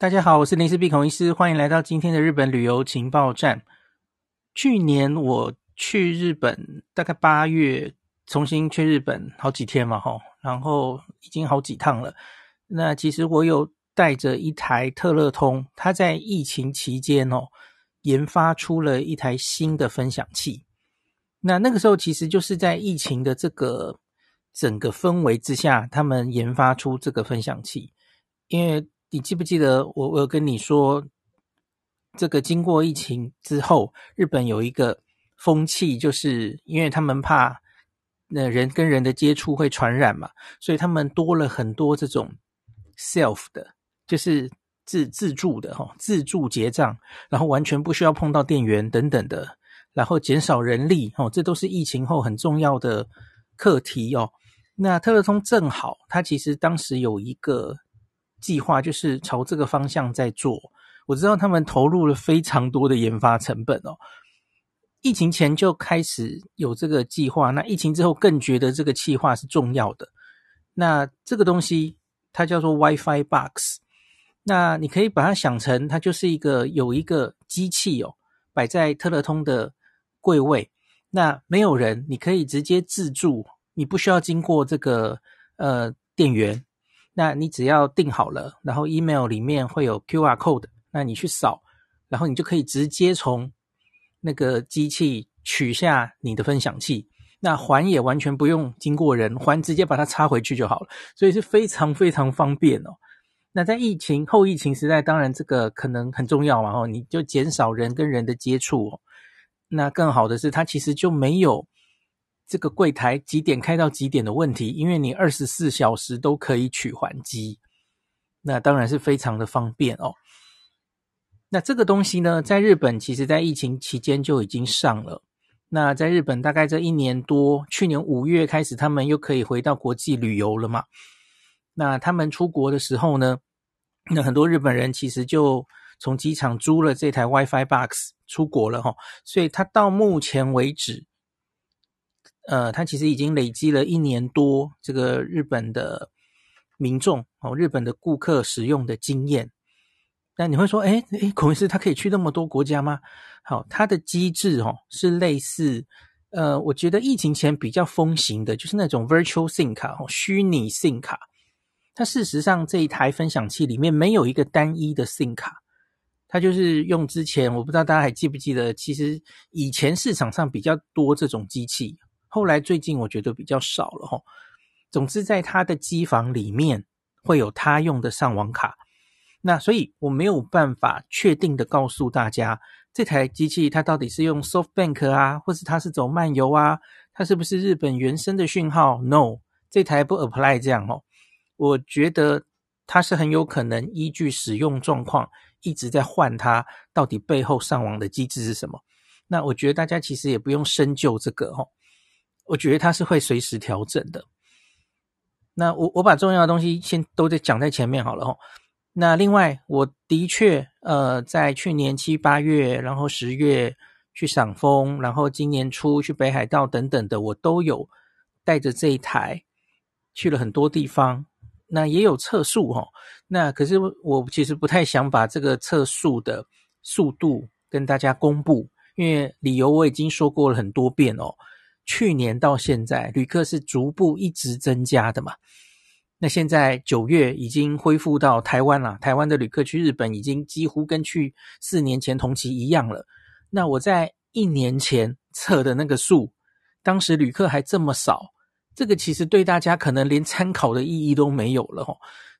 大家好，我是林氏鼻孔医师，欢迎来到今天的日本旅游情报站。去年我去日本，大概八月重新去日本好几天嘛，吼，然后已经好几趟了。那其实我有带着一台特乐通，它在疫情期间哦，研发出了一台新的分享器。那那个时候其实就是在疫情的这个整个氛围之下，他们研发出这个分享器，因为。你记不记得我我有跟你说，这个经过疫情之后，日本有一个风气，就是因为他们怕那人跟人的接触会传染嘛，所以他们多了很多这种 self 的，就是自自助的哈，自助结账，然后完全不需要碰到店员等等的，然后减少人力哦，这都是疫情后很重要的课题哦。那特乐通正好，它其实当时有一个。计划就是朝这个方向在做，我知道他们投入了非常多的研发成本哦。疫情前就开始有这个计划，那疫情之后更觉得这个计划是重要的。那这个东西它叫做 WiFi Box，那你可以把它想成它就是一个有一个机器哦，摆在特乐通的柜位，那没有人，你可以直接自助，你不需要经过这个呃店员。那你只要订好了，然后 email 里面会有 QR code，那你去扫，然后你就可以直接从那个机器取下你的分享器，那环也完全不用经过人，环直接把它插回去就好了，所以是非常非常方便哦。那在疫情后疫情时代，当然这个可能很重要嘛，哦，你就减少人跟人的接触哦。那更好的是，它其实就没有。这个柜台几点开到几点的问题，因为你二十四小时都可以取还机，那当然是非常的方便哦。那这个东西呢，在日本其实在疫情期间就已经上了。那在日本大概这一年多，去年五月开始，他们又可以回到国际旅游了嘛。那他们出国的时候呢，那很多日本人其实就从机场租了这台 WiFi Box 出国了哈。所以他到目前为止。呃，它其实已经累积了一年多这个日本的民众哦，日本的顾客使用的经验。那你会说，诶诶，孔医师他可以去那么多国家吗？好，它的机制哦是类似，呃，我觉得疫情前比较风行的就是那种 virtual SIM 卡哦，虚拟 SIM 卡。它事实上这一台分享器里面没有一个单一的 SIM 卡，它就是用之前我不知道大家还记不记得，其实以前市场上比较多这种机器。后来最近我觉得比较少了齁。总之，在他的机房里面会有他用的上网卡，那所以我没有办法确定的告诉大家这台机器它到底是用 SoftBank 啊，或是它是走漫游啊，它是不是日本原生的讯号？No，这台不 apply 这样哦。我觉得它是很有可能依据使用状况一直在换它到底背后上网的机制是什么。那我觉得大家其实也不用深究这个齁。我觉得它是会随时调整的。那我我把重要的东西先都在讲在前面好了哦。那另外，我的确呃在去年七八月，然后十月去赏枫，然后今年初去北海道等等的，我都有带着这一台去了很多地方。那也有测速哈。那可是我其实不太想把这个测速的速度跟大家公布，因为理由我已经说过了很多遍哦。去年到现在，旅客是逐步一直增加的嘛。那现在九月已经恢复到台湾了，台湾的旅客去日本已经几乎跟去四年前同期一样了。那我在一年前测的那个数，当时旅客还这么少，这个其实对大家可能连参考的意义都没有了齁。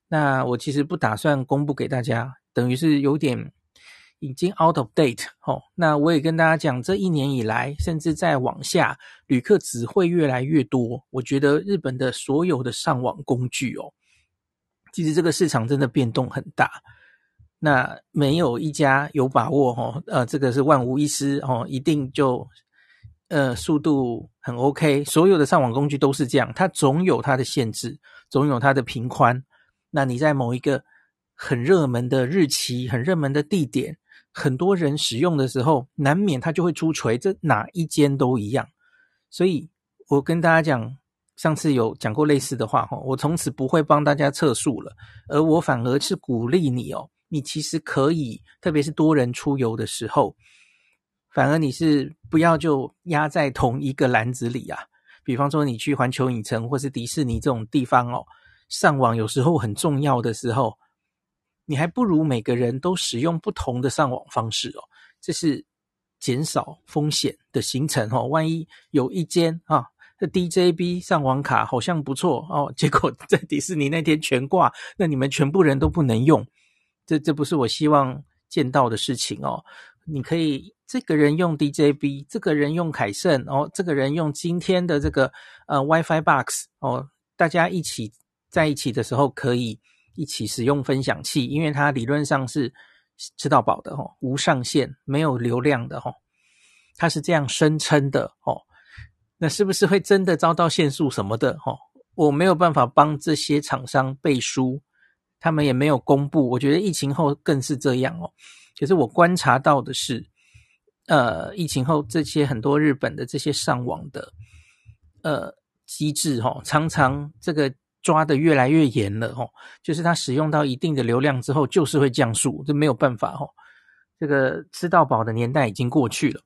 那我其实不打算公布给大家，等于是有点。已经 out of date 哦，那我也跟大家讲，这一年以来，甚至再往下，旅客只会越来越多。我觉得日本的所有的上网工具哦，其实这个市场真的变动很大。那没有一家有把握哦，呃，这个是万无一失哦，一定就呃速度很 OK。所有的上网工具都是这样，它总有它的限制，总有它的频宽。那你在某一个很热门的日期、很热门的地点，很多人使用的时候，难免它就会出锤，这哪一间都一样。所以我跟大家讲，上次有讲过类似的话哈，我从此不会帮大家测速了，而我反而是鼓励你哦，你其实可以，特别是多人出游的时候，反而你是不要就压在同一个篮子里啊。比方说你去环球影城或是迪士尼这种地方哦，上网有时候很重要的时候，你还不如每个人都使用不同的上网方式哦，这是减少风险的行程哦。万一有一间啊，这 DJB 上网卡好像不错哦，结果 在迪士尼那天全挂，那你们全部人都不能用，这这不是我希望见到的事情哦。你可以这个人用 DJB，这个人用凯盛哦，这个人用今天的这个呃 WiFi box 哦，大家一起在一起的时候可以一起使用分享器，因为它理论上是吃到饱的哦，无上限，没有流量的哦，它是这样声称的哦。那是不是会真的遭到限速什么的哦？我没有办法帮这些厂商背书，他们也没有公布。我觉得疫情后更是这样哦。可是我观察到的是，呃，疫情后这些很多日本的这些上网的呃机制哈、哦，常常这个抓的越来越严了哈、哦，就是它使用到一定的流量之后，就是会降速，这没有办法、哦。这个吃到饱的年代已经过去了。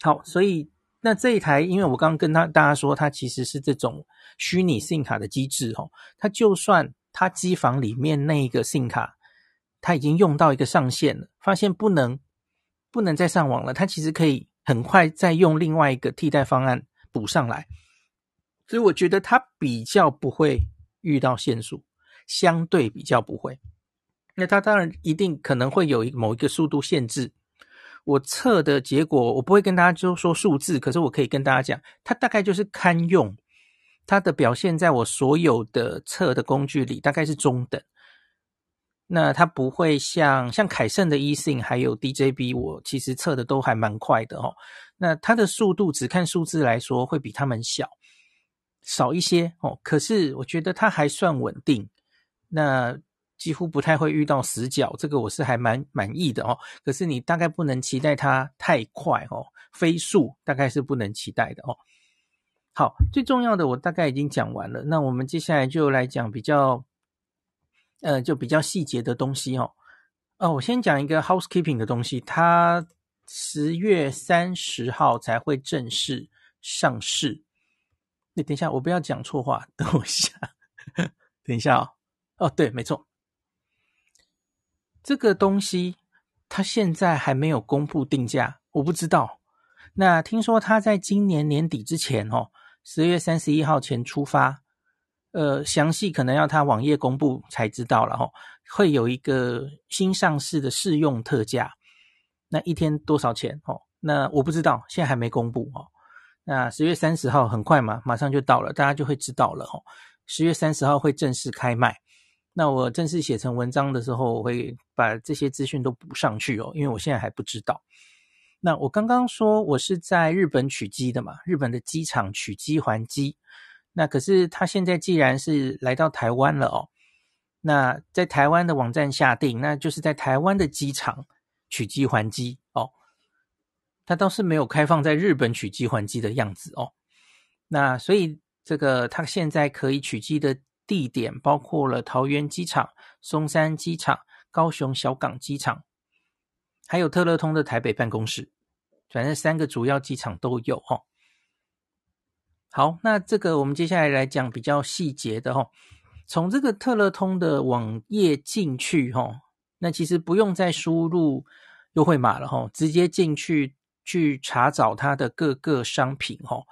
好，所以那这一台，因为我刚刚跟他大家说，它其实是这种虚拟 SIM 卡的机制哈、哦，它就算它机房里面那一个 SIM 卡。它已经用到一个上限了，发现不能不能再上网了。它其实可以很快再用另外一个替代方案补上来，所以我觉得它比较不会遇到限速，相对比较不会。那它当然一定可能会有一某一个速度限制。我测的结果，我不会跟大家就说数字，可是我可以跟大家讲，它大概就是堪用。它的表现在我所有的测的工具里，大概是中等。那它不会像像凯盛的 eSIM 还有 DJB，我其实测的都还蛮快的哦。那它的速度只看数字来说，会比他们小少一些哦。可是我觉得它还算稳定，那几乎不太会遇到死角，这个我是还蛮满意的哦。可是你大概不能期待它太快哦，飞速大概是不能期待的哦。好，最重要的我大概已经讲完了，那我们接下来就来讲比较。呃，就比较细节的东西哦。哦，我先讲一个 housekeeping 的东西，它十月三十号才会正式上市。你等一下，我不要讲错话，等我一下，等一下哦。哦，对，没错，这个东西它现在还没有公布定价，我不知道。那听说它在今年年底之前哦，十月三十一号前出发。呃，详细可能要他网页公布才知道了哈，会有一个新上市的试用特价，那一天多少钱哦？那我不知道，现在还没公布哦。那十月三十号很快嘛，马上就到了，大家就会知道了哈。十月三十号会正式开卖，那我正式写成文章的时候，我会把这些资讯都补上去哦，因为我现在还不知道。那我刚刚说我是在日本取机的嘛，日本的机场取机还机。那可是他现在既然是来到台湾了哦，那在台湾的网站下订，那就是在台湾的机场取机还机它。倒是没有开放在日本取机还机的样子哦。那所以这个它现在可以取机的地点包括了桃园机场、松山机场、高雄小港机场，还有特乐通的台北办公室，反正三个主要机场都有哦。好，那这个我们接下来来讲比较细节的哈。从这个特乐通的网页进去哈，那其实不用再输入优惠码了哈，直接进去去查找它的各个商品哦。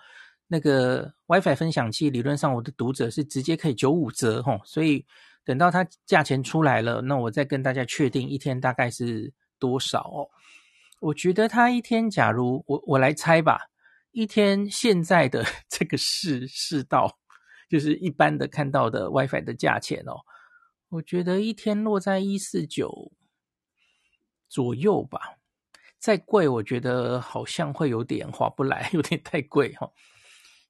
那个 WiFi 分享器理论上我的读者是直接可以九五折哈，所以等到它价钱出来了，那我再跟大家确定一天大概是多少哦。我觉得它一天，假如我我来猜吧。一天现在的 这个市市道，就是一般的看到的 WiFi 的价钱哦，我觉得一天落在一四九左右吧。再贵，我觉得好像会有点划不来，有点太贵哈、哦。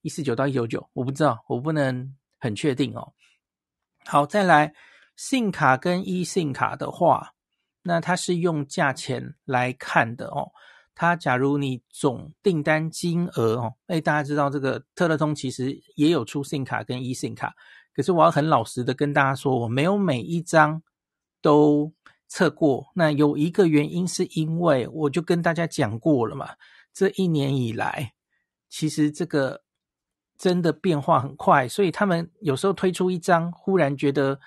一四九到一九九，我不知道，我不能很确定哦。好，再来信卡跟 e 信卡的话，那它是用价钱来看的哦。它假如你总订单金额哦，诶，大家知道这个特乐通其实也有出信卡跟 e 信卡，可是我要很老实的跟大家说，我没有每一张都测过，那有一个原因是因为我就跟大家讲过了嘛，这一年以来，其实这个真的变化很快，所以他们有时候推出一张，忽然觉得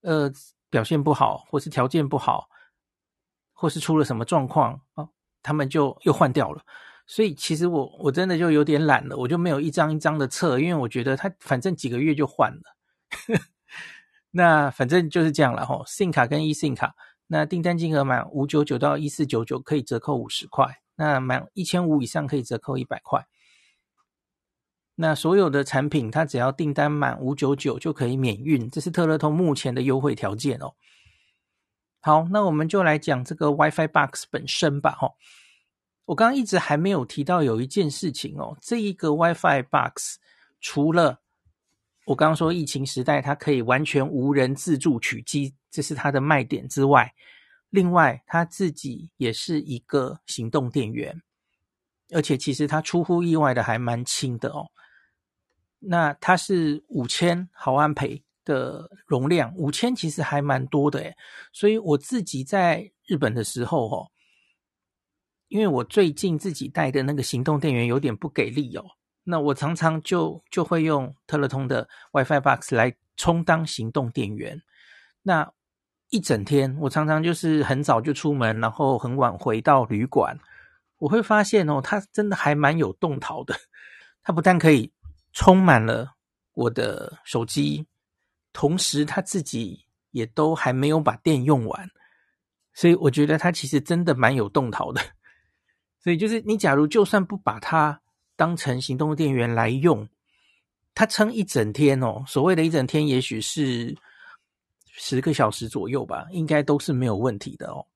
呃表现不好，或是条件不好，或是出了什么状况啊，他们就又换掉了。所以其实我我真的就有点懒了，我就没有一张一张的测，因为我觉得他反正几个月就换了。那反正就是这样了哈，SIM 卡跟 eSIM 卡，那订单金额满五九九到一四九九可以折扣五十块，那满一千五以上可以折扣一百块。那所有的产品，它只要订单满五九九就可以免运，这是特乐通目前的优惠条件哦。好，那我们就来讲这个 WiFi Box 本身吧哈。我刚刚一直还没有提到有一件事情哦，这一个 WiFi Box 除了我刚刚说，疫情时代它可以完全无人自助取机，这是它的卖点之外，另外它自己也是一个行动电源，而且其实它出乎意外的还蛮轻的哦。那它是五千毫安培的容量，五千其实还蛮多的诶，所以我自己在日本的时候哦，因为我最近自己带的那个行动电源有点不给力哦。那我常常就就会用特乐通的 WiFi Box 来充当行动电源。那一整天，我常常就是很早就出门，然后很晚回到旅馆。我会发现哦，它真的还蛮有动桃的。它不但可以充满了我的手机，同时它自己也都还没有把电用完。所以我觉得它其实真的蛮有动桃的。所以就是你假如就算不把它当成行动电源来用，它撑一整天哦。所谓的一整天，也许是十个小时左右吧，应该都是没有问题的哦。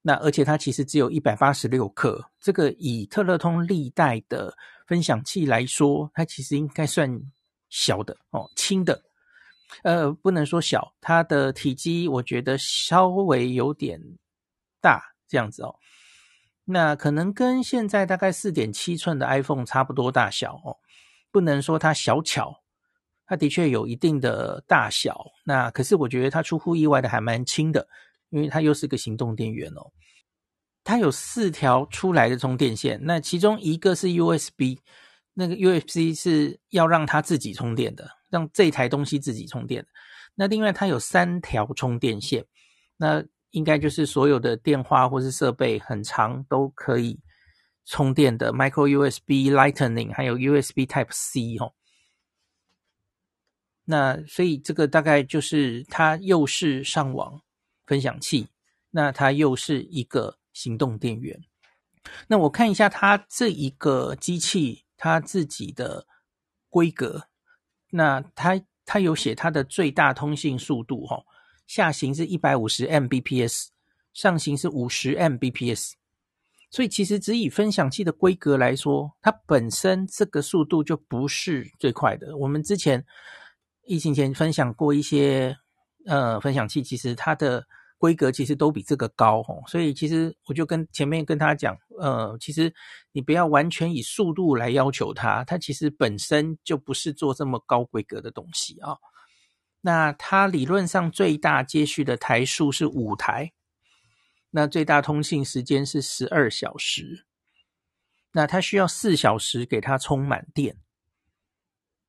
那而且它其实只有一百八十六克，这个以特勒通历代的分享器来说，它其实应该算小的哦，轻的。呃，不能说小，它的体积我觉得稍微有点大，这样子哦。那可能跟现在大概四点七寸的 iPhone 差不多大小哦，不能说它小巧，它的确有一定的大小。那可是我觉得它出乎意外的还蛮轻的，因为它又是个行动电源哦。它有四条出来的充电线，那其中一个是 USB，那个 USB 是要让它自己充电的，让这台东西自己充电。那另外它有三条充电线，那。应该就是所有的电话或是设备很长都可以充电的 Micro USB Lightning，还有 USB Type C 哦。那所以这个大概就是它又是上网分享器，那它又是一个行动电源。那我看一下它这一个机器它自己的规格，那它它有写它的最大通信速度哈。下行是一百五十 Mbps，上行是五十 Mbps，所以其实只以分享器的规格来说，它本身这个速度就不是最快的。我们之前疫情前分享过一些呃分享器，其实它的规格其实都比这个高哦。所以其实我就跟前面跟他讲，呃，其实你不要完全以速度来要求它，它其实本身就不是做这么高规格的东西啊。那它理论上最大接续的台数是五台，那最大通信时间是十二小时，那它需要四小时给它充满电，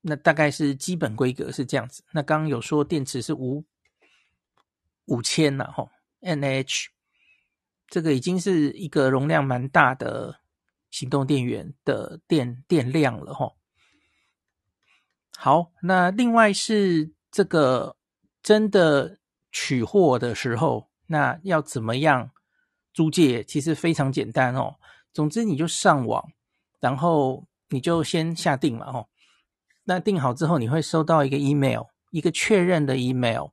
那大概是基本规格是这样子。那刚刚有说电池是五五千了吼，N H，这个已经是一个容量蛮大的行动电源的电电量了吼。好，那另外是。这个真的取货的时候，那要怎么样租借？其实非常简单哦。总之你就上网，然后你就先下定嘛，哦。那订好之后，你会收到一个 email，一个确认的 email。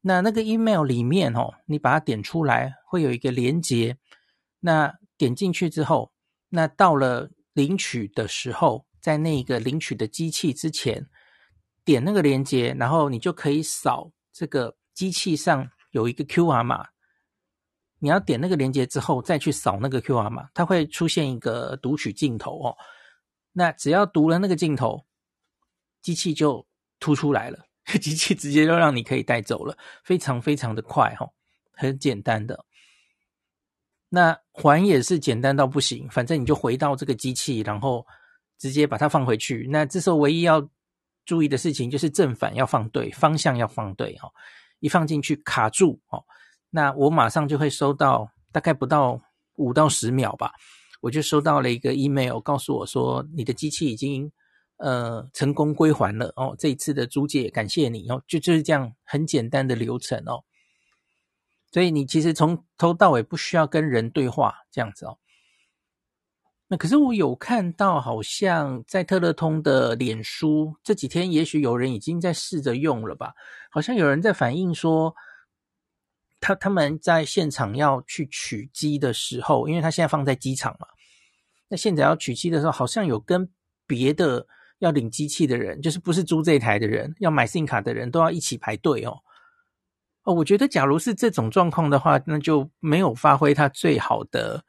那那个 email 里面哦，你把它点出来，会有一个连接。那点进去之后，那到了领取的时候，在那个领取的机器之前。点那个链接，然后你就可以扫这个机器上有一个 QR 码。你要点那个链接之后，再去扫那个 QR 码，它会出现一个读取镜头哦。那只要读了那个镜头，机器就突出来了，机器直接就让你可以带走了，非常非常的快哈、哦。很简单的。那还也是简单到不行，反正你就回到这个机器，然后直接把它放回去。那这时候唯一要注意的事情就是正反要放对，方向要放对哦。一放进去卡住哦，那我马上就会收到，大概不到五到十秒吧，我就收到了一个 email，告诉我说你的机器已经。呃，成功归还了哦，这一次的租借感谢你哦，就就是这样很简单的流程哦。所以你其实从头到尾不需要跟人对话这样子哦。那可是我有看到，好像在特乐通的脸书这几天，也许有人已经在试着用了吧？好像有人在反映说，他他们在现场要去取机的时候，因为他现在放在机场嘛，那现在要取机的时候，好像有跟别的。要领机器的人，就是不是租这台的人，要买 SIM 卡的人都要一起排队哦。哦，我觉得假如是这种状况的话，那就没有发挥它最好的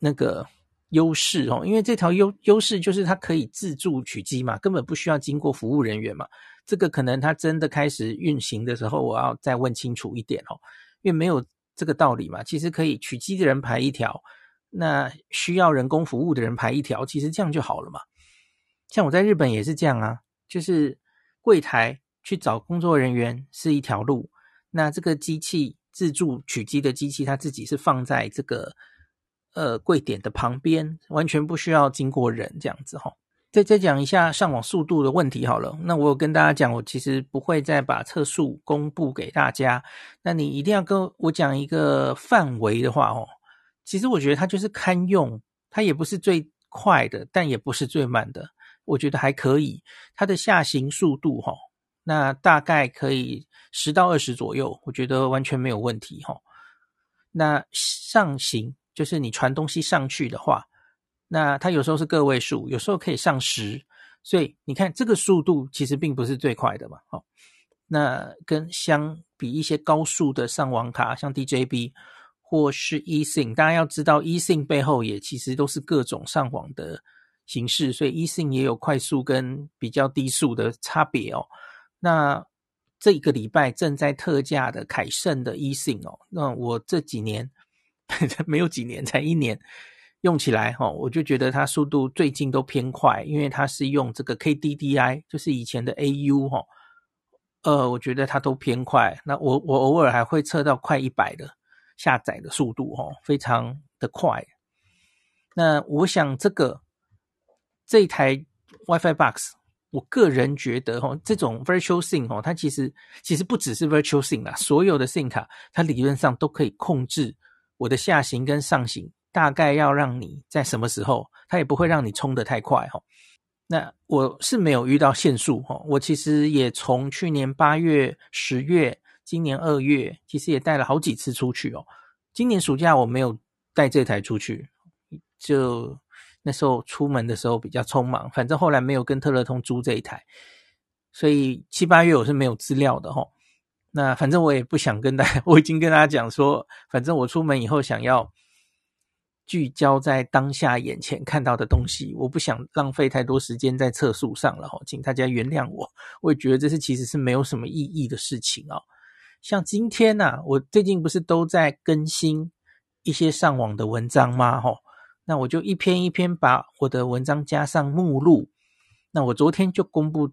那个优势哦。因为这条优优势就是它可以自助取机嘛，根本不需要经过服务人员嘛。这个可能它真的开始运行的时候，我要再问清楚一点哦。因为没有这个道理嘛，其实可以取机的人排一条，那需要人工服务的人排一条，其实这样就好了嘛。像我在日本也是这样啊，就是柜台去找工作人员是一条路，那这个机器自助取机的机器，它自己是放在这个呃柜点的旁边，完全不需要经过人这样子哈。再再讲一下上网速度的问题好了，那我有跟大家讲，我其实不会再把测速公布给大家，那你一定要跟我讲一个范围的话哦。其实我觉得它就是堪用，它也不是最快的，但也不是最慢的。我觉得还可以，它的下行速度齁，那大概可以十到二十左右，我觉得完全没有问题齁。那上行就是你传东西上去的话，那它有时候是个位数，有时候可以上十，所以你看这个速度其实并不是最快的嘛，齁。那跟相比一些高速的上网卡，像 DJB 或是 eSIM，大家要知道 eSIM 背后也其实都是各种上网的。形式，所以 eSIM 也有快速跟比较低速的差别哦。那这一个礼拜正在特价的凯盛的 eSIM 哦，那我这几年 没有几年，才一年用起来哦，我就觉得它速度最近都偏快，因为它是用这个 KDDI，就是以前的 AU 哈。呃，我觉得它都偏快。那我我偶尔还会测到快一百的下载的速度哦，非常的快。那我想这个。这一台 WiFi Box，我个人觉得哈，这种 Virtual SIM 哈，它其实其实不只是 Virtual SIM 啦，所有的 SIM 卡它理论上都可以控制我的下行跟上行，大概要让你在什么时候，它也不会让你冲得太快哈。那我是没有遇到限速哈，我其实也从去年八月、十月，今年二月，其实也带了好几次出去哦。今年暑假我没有带这台出去，就。那时候出门的时候比较匆忙，反正后来没有跟特乐通租这一台，所以七八月我是没有资料的齁。那反正我也不想跟大家，我已经跟大家讲说，反正我出门以后想要聚焦在当下眼前看到的东西，我不想浪费太多时间在测速上了齁，请大家原谅我。我也觉得这是其实是没有什么意义的事情哦。像今天呐、啊，我最近不是都在更新一些上网的文章吗？齁。那我就一篇一篇把我的文章加上目录。那我昨天就公布，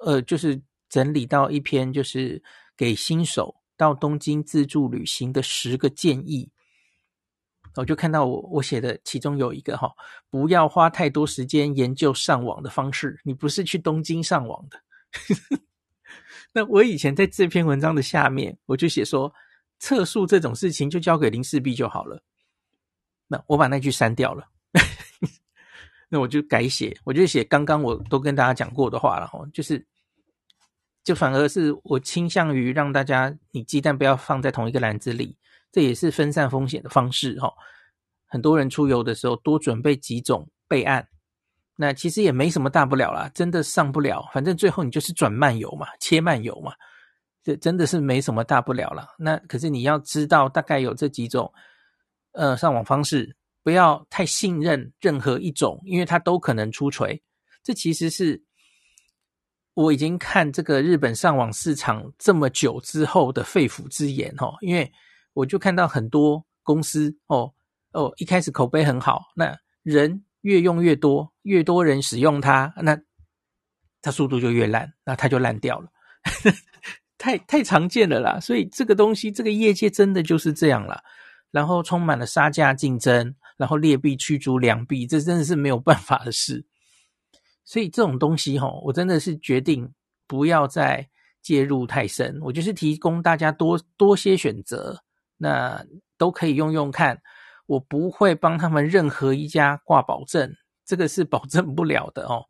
呃，就是整理到一篇，就是给新手到东京自助旅行的十个建议。我就看到我我写的其中有一个哈，不要花太多时间研究上网的方式。你不是去东京上网的。那我以前在这篇文章的下面，我就写说，测速这种事情就交给林氏璧就好了。那我把那句删掉了，那我就改写，我就写刚刚我都跟大家讲过的话了哈，就是，就反而是我倾向于让大家，你鸡蛋不要放在同一个篮子里，这也是分散风险的方式哈。很多人出游的时候多准备几种备案，那其实也没什么大不了啦，真的上不了，反正最后你就是转漫游嘛，切漫游嘛，这真的是没什么大不了啦。那可是你要知道，大概有这几种。呃，上网方式不要太信任任何一种，因为它都可能出锤。这其实是我已经看这个日本上网市场这么久之后的肺腑之言哦，因为我就看到很多公司哦哦，一开始口碑很好，那人越用越多，越多人使用它，那它速度就越烂，那它就烂掉了，太太常见了啦。所以这个东西，这个业界真的就是这样啦。然后充满了杀价竞争，然后劣币驱逐良币，这真的是没有办法的事。所以这种东西齁，我真的是决定不要再介入太深。我就是提供大家多多些选择，那都可以用用看。我不会帮他们任何一家挂保证，这个是保证不了的哦。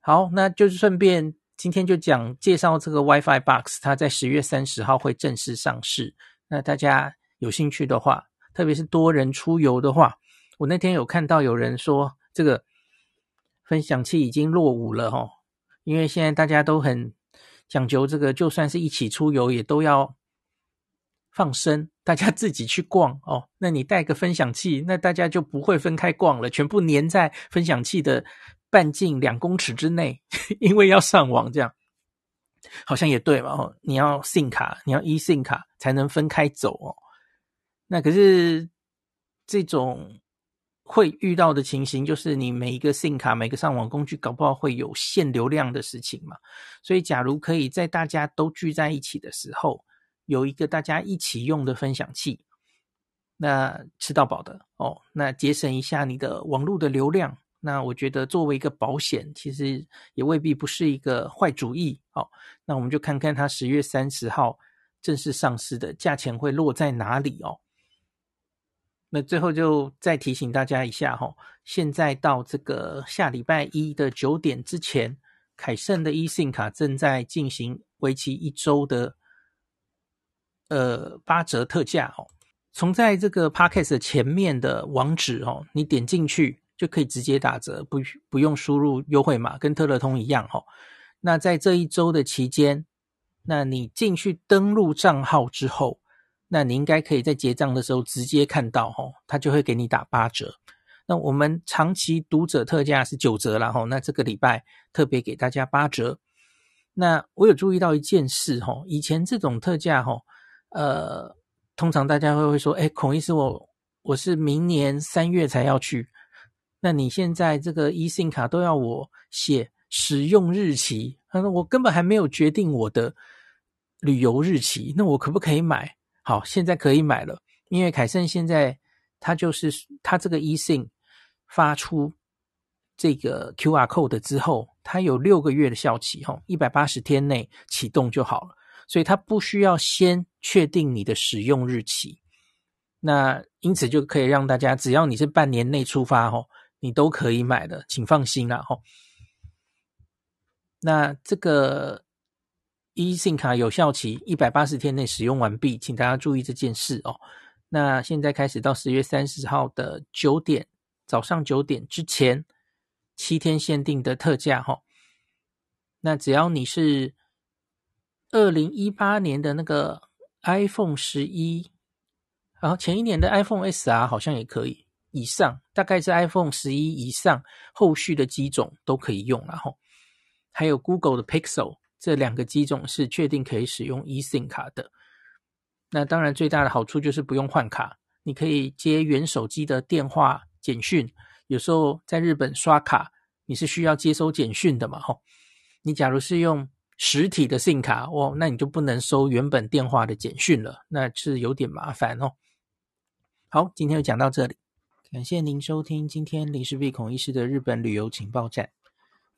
好，那就是顺便今天就讲介绍这个 WiFi Box，它在十月三十号会正式上市。那大家有兴趣的话，特别是多人出游的话，我那天有看到有人说这个。分享器已经落伍了齁，因为现在大家都很讲究这个，就算是一起出游，也都要放生，大家自己去逛哦。那你带个分享器，那大家就不会分开逛了，全部黏在分享器的半径两公尺之内，因为要上网，这样好像也对嘛。哦，你要 SIM 卡，你要 eSIM 卡才能分开走哦。那可是这种。会遇到的情形就是，你每一个 SIM 卡、每个上网工具，搞不好会有限流量的事情嘛。所以，假如可以在大家都聚在一起的时候，有一个大家一起用的分享器，那吃到饱的哦，那节省一下你的网络的流量，那我觉得作为一个保险，其实也未必不是一个坏主意哦。那我们就看看它十月三十号正式上市的价钱会落在哪里哦。那最后就再提醒大家一下哈，现在到这个下礼拜一的九点之前，凯盛的 eSIM 卡正在进行为期一周的呃八折特价哦。从在这个 Podcast 前面的网址哦，你点进去就可以直接打折，不不用输入优惠码，跟特乐通一样哈。那在这一周的期间，那你进去登录账号之后。那你应该可以在结账的时候直接看到，吼，他就会给你打八折。那我们长期读者特价是九折啦，吼，那这个礼拜特别给大家八折。那我有注意到一件事，吼，以前这种特价，吼，呃，通常大家会会说，哎，孔医师，我我是明年三月才要去，那你现在这个 eSIM 卡都要我写使用日期，他说我根本还没有决定我的旅游日期，那我可不可以买？好，现在可以买了，因为凯盛现在它就是它这个 eSIM 发出这个 QR code 之后，它有六个月的效期，哈，一百八十天内启动就好了，所以它不需要先确定你的使用日期。那因此就可以让大家，只要你是半年内出发，哈，你都可以买的，请放心啦，哈。那这个。eSIM 卡有效期一百八十天内使用完毕，请大家注意这件事哦。那现在开始到十月三十号的九点，早上九点之前，七天限定的特价哈、哦。那只要你是二零一八年的那个 iPhone 十一，然后前一年的 iPhone SR 好像也可以，以上大概是 iPhone 十一以上，后续的机种都可以用，然后还有 Google 的 Pixel。这两个机种是确定可以使用 eSIM 卡的。那当然最大的好处就是不用换卡，你可以接原手机的电话、简讯。有时候在日本刷卡，你是需要接收简讯的嘛？吼，你假如是用实体的 SIM 卡，哦，那你就不能收原本电话的简讯了，那是有点麻烦哦。好，今天就讲到这里，感谢您收听今天林氏璧孔医师的日本旅游情报站。